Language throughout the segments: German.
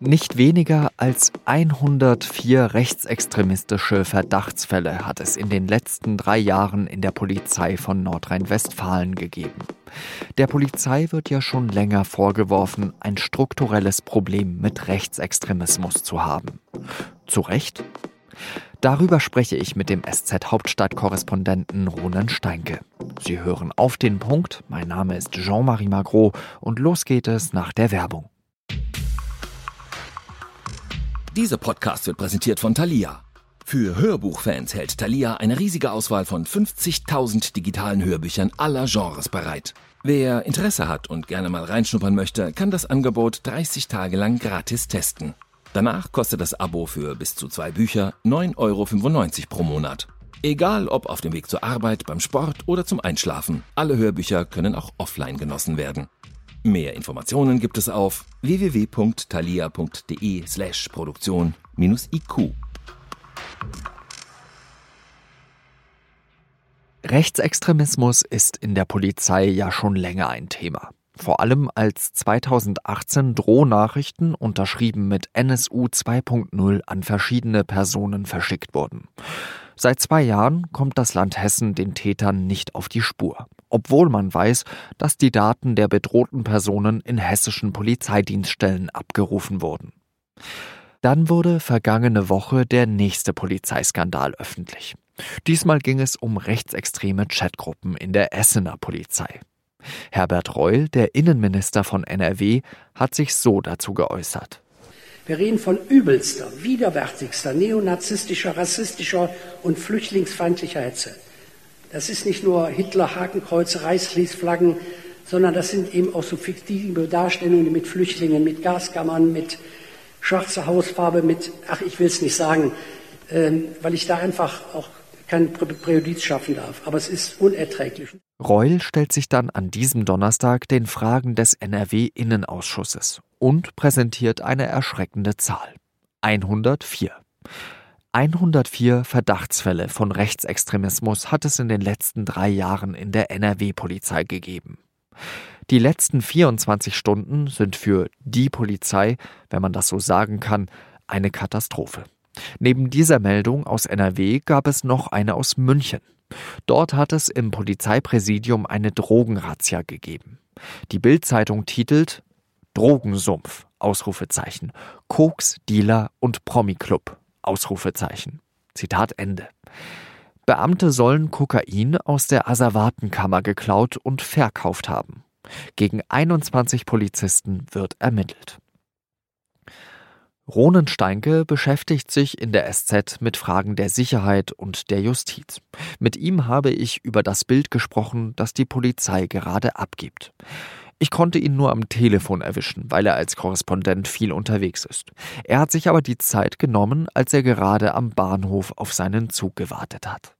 Nicht weniger als 104 rechtsextremistische Verdachtsfälle hat es in den letzten drei Jahren in der Polizei von Nordrhein-Westfalen gegeben. Der Polizei wird ja schon länger vorgeworfen, ein strukturelles Problem mit Rechtsextremismus zu haben. Zu Recht? Darüber spreche ich mit dem SZ-Hauptstadtkorrespondenten Ronen Steinke. Sie hören auf den Punkt. Mein Name ist Jean-Marie Magro und los geht es nach der Werbung. Dieser Podcast wird präsentiert von Thalia. Für Hörbuchfans hält Thalia eine riesige Auswahl von 50.000 digitalen Hörbüchern aller Genres bereit. Wer Interesse hat und gerne mal reinschnuppern möchte, kann das Angebot 30 Tage lang gratis testen. Danach kostet das Abo für bis zu zwei Bücher 9,95 Euro pro Monat. Egal ob auf dem Weg zur Arbeit, beim Sport oder zum Einschlafen, alle Hörbücher können auch offline genossen werden. Mehr Informationen gibt es auf www.thalia.de slash Produktion-IQ. Rechtsextremismus ist in der Polizei ja schon länger ein Thema. Vor allem als 2018 Drohnachrichten unterschrieben mit NSU 2.0 an verschiedene Personen verschickt wurden. Seit zwei Jahren kommt das Land Hessen den Tätern nicht auf die Spur, obwohl man weiß, dass die Daten der bedrohten Personen in hessischen Polizeidienststellen abgerufen wurden. Dann wurde vergangene Woche der nächste Polizeiskandal öffentlich. Diesmal ging es um rechtsextreme Chatgruppen in der Essener Polizei. Herbert Reul, der Innenminister von NRW, hat sich so dazu geäußert. Wir reden von übelster, widerwärtigster, neonazistischer, rassistischer und flüchtlingsfeindlicher Hetze. Das ist nicht nur Hitler, Hakenkreuze, Reichsfließflaggen, sondern das sind eben auch so fiktive Darstellungen mit Flüchtlingen, mit Gaskammern, mit schwarzer Hausfarbe, mit, ach, ich will es nicht sagen, ähm, weil ich da einfach auch kein Präjudiz schaffen darf. Aber es ist unerträglich. Reul stellt sich dann an diesem Donnerstag den Fragen des NRW-Innenausschusses und präsentiert eine erschreckende Zahl. 104. 104 Verdachtsfälle von Rechtsextremismus hat es in den letzten drei Jahren in der NRW-Polizei gegeben. Die letzten 24 Stunden sind für die Polizei, wenn man das so sagen kann, eine Katastrophe. Neben dieser Meldung aus NRW gab es noch eine aus München. Dort hat es im Polizeipräsidium eine Drogenrazzia gegeben. Die Bild-Zeitung titelt Drogensumpf Ausrufezeichen Koks Dealer und Promi-Club Ausrufezeichen Zitat Ende. Beamte sollen Kokain aus der Asservatenkammer geklaut und verkauft haben. Gegen 21 Polizisten wird ermittelt. Ronen Steinke beschäftigt sich in der SZ mit Fragen der Sicherheit und der Justiz. Mit ihm habe ich über das Bild gesprochen, das die Polizei gerade abgibt. Ich konnte ihn nur am Telefon erwischen, weil er als Korrespondent viel unterwegs ist. Er hat sich aber die Zeit genommen, als er gerade am Bahnhof auf seinen Zug gewartet hat.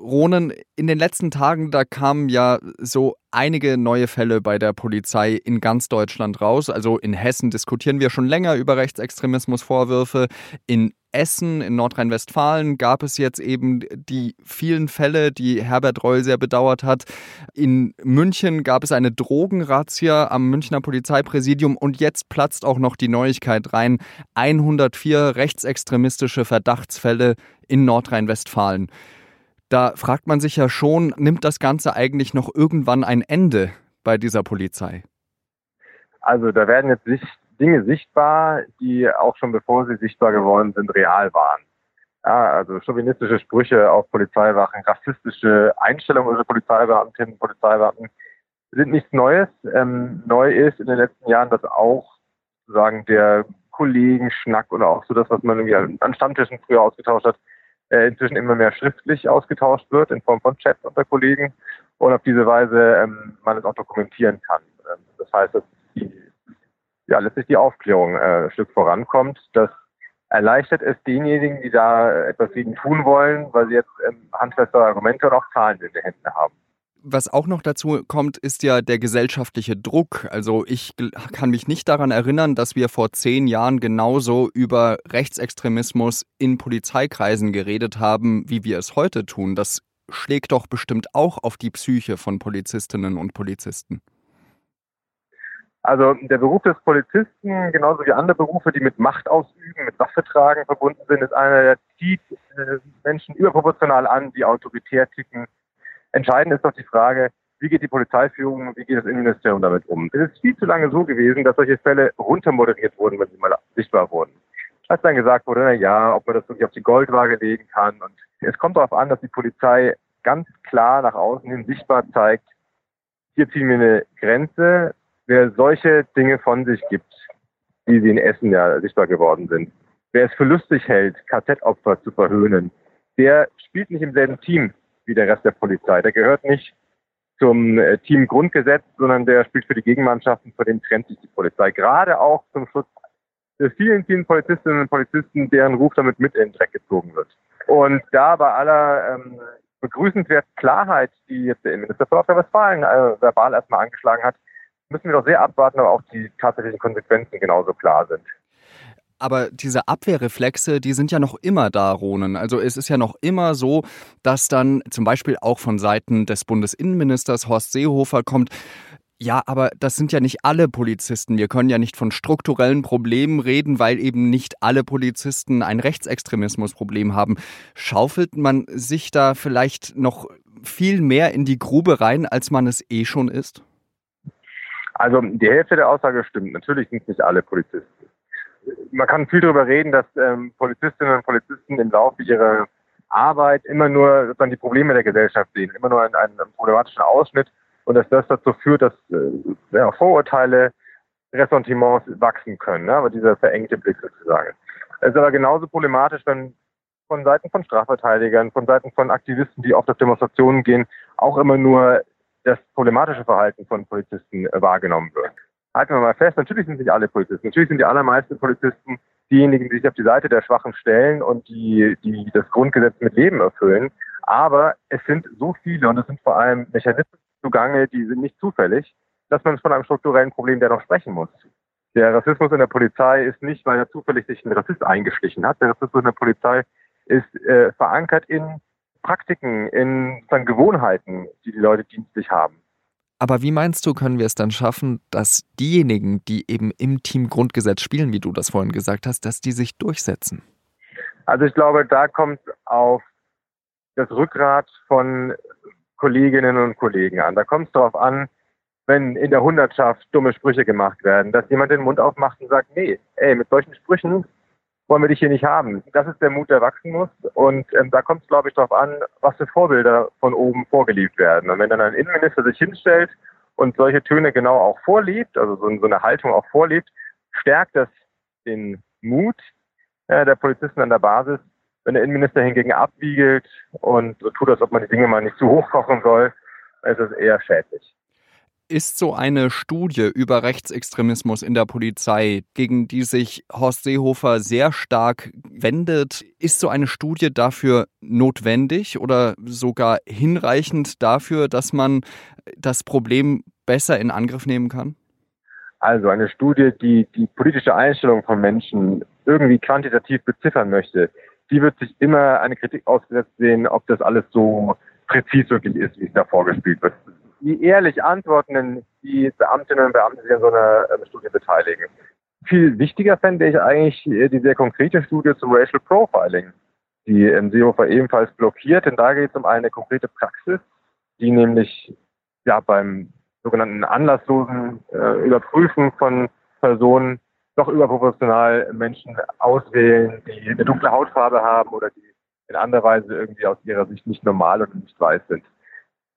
Ronen, in den letzten Tagen, da kamen ja so einige neue Fälle bei der Polizei in ganz Deutschland raus. Also in Hessen diskutieren wir schon länger über Rechtsextremismusvorwürfe. In Essen, in Nordrhein-Westfalen gab es jetzt eben die vielen Fälle, die Herbert Reul sehr bedauert hat. In München gab es eine Drogenrazzia am Münchner Polizeipräsidium und jetzt platzt auch noch die Neuigkeit rein. 104 rechtsextremistische Verdachtsfälle in Nordrhein-Westfalen. Da fragt man sich ja schon, nimmt das Ganze eigentlich noch irgendwann ein Ende bei dieser Polizei? Also da werden jetzt Dinge sichtbar, die auch schon bevor sie sichtbar geworden sind, real waren. Ja, also chauvinistische Sprüche auf Polizeiwachen, rassistische Einstellungen unserer Polizeibeamtinnen und Polizeibeamten sind nichts Neues. Ähm, neu ist in den letzten Jahren, dass auch sozusagen der Kollegenschnack oder auch so das, was man irgendwie an Stammtischen früher ausgetauscht hat, äh, inzwischen immer mehr schriftlich ausgetauscht wird in Form von Chats unter Kollegen und auf diese Weise ähm, man es auch dokumentieren kann. Ähm, das heißt, dass die, ja, letztlich die Aufklärung äh, ein Stück vorankommt. Das erleichtert es denjenigen, die da etwas gegen tun wollen, weil sie jetzt ähm, handfestere Argumente und auch Zahlen in den Händen haben was auch noch dazu kommt, ist ja der gesellschaftliche Druck. Also ich kann mich nicht daran erinnern, dass wir vor zehn Jahren genauso über Rechtsextremismus in Polizeikreisen geredet haben, wie wir es heute tun. Das schlägt doch bestimmt auch auf die Psyche von Polizistinnen und Polizisten. Also der Beruf des Polizisten, genauso wie andere Berufe, die mit Macht ausüben, mit Waffe tragen verbunden sind, ist einer, der zieht äh, Menschen überproportional an, die autoritär ticken. Entscheidend ist doch die Frage, wie geht die Polizeiführung, wie geht das Innenministerium damit um? Es ist viel zu lange so gewesen, dass solche Fälle runtermoderiert wurden, wenn sie mal sichtbar wurden. Als dann gesagt wurde, na ja, ob man das wirklich auf die Goldwaage legen kann. Und es kommt darauf an, dass die Polizei ganz klar nach außen hin sichtbar zeigt, hier ziehen wir eine Grenze, wer solche Dinge von sich gibt, wie sie in Essen ja sichtbar geworden sind, wer es für lustig hält, KZ-Opfer zu verhöhnen, der spielt nicht im selben Team wie der Rest der Polizei. Der gehört nicht zum äh, Team Grundgesetz, sondern der spielt für die Gegenmannschaften, vor dem trennt sich die Polizei. Gerade auch zum Schutz der vielen, vielen Polizistinnen und Polizisten, deren Ruf damit mit in den Dreck gezogen wird. Und da bei aller ähm, begrüßenswerten Klarheit, die jetzt der Innenminister von Nordrhein-Westfalen äh, verbal erstmal angeschlagen hat, müssen wir doch sehr abwarten, aber auch die tatsächlichen Konsequenzen genauso klar sind. Aber diese Abwehrreflexe, die sind ja noch immer da, Ronen. Also es ist ja noch immer so, dass dann zum Beispiel auch von Seiten des Bundesinnenministers Horst Seehofer kommt, ja, aber das sind ja nicht alle Polizisten. Wir können ja nicht von strukturellen Problemen reden, weil eben nicht alle Polizisten ein Rechtsextremismusproblem haben. Schaufelt man sich da vielleicht noch viel mehr in die Grube rein, als man es eh schon ist? Also die Hälfte der Aussage stimmt. Natürlich sind nicht alle Polizisten. Man kann viel darüber reden, dass ähm, Polizistinnen und Polizisten im Laufe ihrer Arbeit immer nur sozusagen die Probleme der Gesellschaft sehen, immer nur einen, einen problematischen Ausschnitt und dass das dazu führt, dass äh, ja, Vorurteile, Ressentiments wachsen können, ne? aber dieser verengte Blick sozusagen. Es ist aber genauso problematisch, wenn von Seiten von Strafverteidigern, von Seiten von Aktivisten, die oft auf Demonstrationen gehen, auch immer nur das problematische Verhalten von Polizisten äh, wahrgenommen wird. Halten wir mal fest, natürlich sind nicht alle Polizisten. Natürlich sind die allermeisten Polizisten diejenigen, die sich auf die Seite der Schwachen stellen und die, die das Grundgesetz mit Leben erfüllen. Aber es sind so viele und es sind vor allem Mechanismen zugange, die sind nicht zufällig, dass man von einem strukturellen Problem dennoch sprechen muss. Der Rassismus in der Polizei ist nicht, weil er zufällig sich ein Rassist eingeschlichen hat. Der Rassismus in der Polizei ist äh, verankert in Praktiken, in Gewohnheiten, die die Leute dienstlich haben. Aber wie meinst du, können wir es dann schaffen, dass diejenigen, die eben im Team Grundgesetz spielen, wie du das vorhin gesagt hast, dass die sich durchsetzen? Also ich glaube, da kommt auf das Rückgrat von Kolleginnen und Kollegen an. Da kommt es darauf an, wenn in der Hundertschaft dumme Sprüche gemacht werden, dass jemand den Mund aufmacht und sagt, nee, ey, mit solchen Sprüchen wollen wir dich hier nicht haben. Das ist der Mut, der wachsen muss. Und ähm, da kommt es, glaube ich, darauf an, was für Vorbilder von oben vorgelegt werden. Und wenn dann ein Innenminister sich hinstellt und solche Töne genau auch vorlebt, also so, so eine Haltung auch vorlebt, stärkt das den Mut äh, der Polizisten an der Basis. Wenn der Innenminister hingegen abwiegelt und so tut, als ob man die Dinge mal nicht zu hoch kochen soll, ist es eher schädlich. Ist so eine Studie über Rechtsextremismus in der Polizei, gegen die sich Horst Seehofer sehr stark wendet, ist so eine Studie dafür notwendig oder sogar hinreichend dafür, dass man das Problem besser in Angriff nehmen kann? Also eine Studie, die die politische Einstellung von Menschen irgendwie quantitativ beziffern möchte, die wird sich immer eine Kritik ausgesetzt sehen, ob das alles so präzis wirklich ist, wie es da vorgespielt wird wie ehrlich antworten die Beamtinnen und Beamten sich an so einer ähm, Studie beteiligen. Viel wichtiger fände ich eigentlich äh, die sehr konkrete Studie zum Racial Profiling, die ähm, Seehofer ebenfalls blockiert, denn da geht es um eine konkrete Praxis, die nämlich ja beim sogenannten anlasslosen äh, Überprüfen von Personen doch überproportional Menschen auswählen, die eine dunkle Hautfarbe haben oder die in anderer Weise irgendwie aus ihrer Sicht nicht normal und nicht weiß sind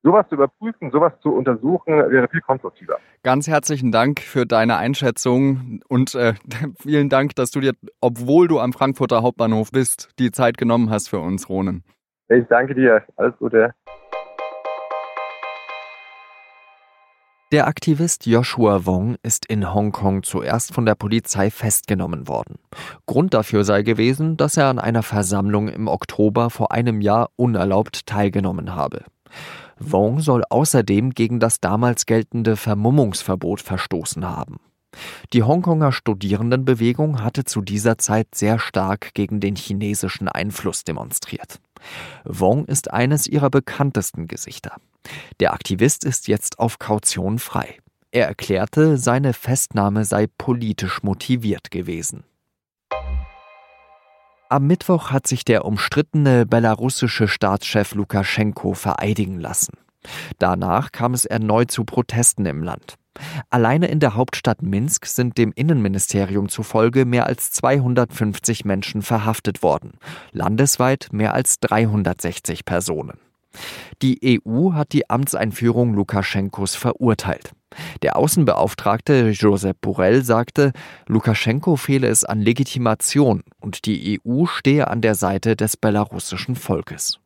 sowas zu überprüfen, sowas zu untersuchen, wäre viel konstruktiver. Ganz herzlichen Dank für deine Einschätzung und äh, vielen Dank, dass du dir, obwohl du am Frankfurter Hauptbahnhof bist, die Zeit genommen hast für uns, Ronen. Ich danke dir. Alles Gute. Der Aktivist Joshua Wong ist in Hongkong zuerst von der Polizei festgenommen worden. Grund dafür sei gewesen, dass er an einer Versammlung im Oktober vor einem Jahr unerlaubt teilgenommen habe. Wong soll außerdem gegen das damals geltende Vermummungsverbot verstoßen haben. Die Hongkonger Studierendenbewegung hatte zu dieser Zeit sehr stark gegen den chinesischen Einfluss demonstriert. Wong ist eines ihrer bekanntesten Gesichter. Der Aktivist ist jetzt auf Kaution frei. Er erklärte, seine Festnahme sei politisch motiviert gewesen. Am Mittwoch hat sich der umstrittene belarussische Staatschef Lukaschenko vereidigen lassen. Danach kam es erneut zu Protesten im Land. Alleine in der Hauptstadt Minsk sind dem Innenministerium zufolge mehr als 250 Menschen verhaftet worden, landesweit mehr als 360 Personen. Die EU hat die Amtseinführung Lukaschenkos verurteilt. Der Außenbeauftragte Josep Borrell sagte, Lukaschenko fehle es an Legitimation und die EU stehe an der Seite des belarussischen Volkes.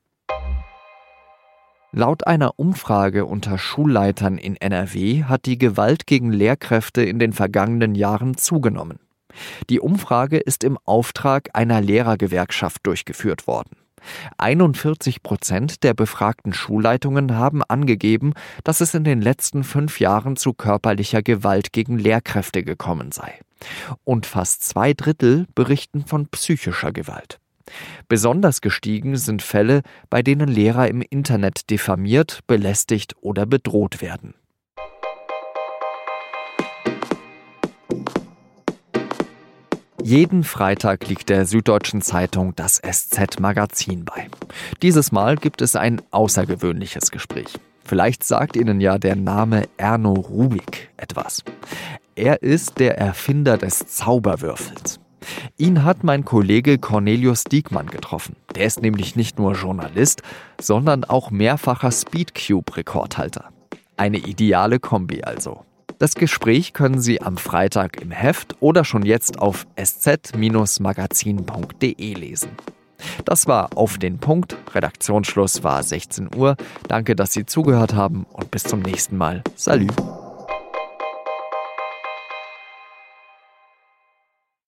Laut einer Umfrage unter Schulleitern in NRW hat die Gewalt gegen Lehrkräfte in den vergangenen Jahren zugenommen. Die Umfrage ist im Auftrag einer Lehrergewerkschaft durchgeführt worden. 41 Prozent der befragten Schulleitungen haben angegeben, dass es in den letzten fünf Jahren zu körperlicher Gewalt gegen Lehrkräfte gekommen sei. Und fast zwei Drittel berichten von psychischer Gewalt. Besonders gestiegen sind Fälle, bei denen Lehrer im Internet diffamiert, belästigt oder bedroht werden. Jeden Freitag liegt der Süddeutschen Zeitung das SZ-Magazin bei. Dieses Mal gibt es ein außergewöhnliches Gespräch. Vielleicht sagt Ihnen ja der Name Erno Rubik etwas. Er ist der Erfinder des Zauberwürfels. Ihn hat mein Kollege Cornelius Diekmann getroffen. Der ist nämlich nicht nur Journalist, sondern auch mehrfacher Speedcube-Rekordhalter. Eine ideale Kombi also. Das Gespräch können Sie am Freitag im Heft oder schon jetzt auf sz-magazin.de lesen. Das war auf den Punkt. Redaktionsschluss war 16 Uhr. Danke, dass Sie zugehört haben und bis zum nächsten Mal. Salü.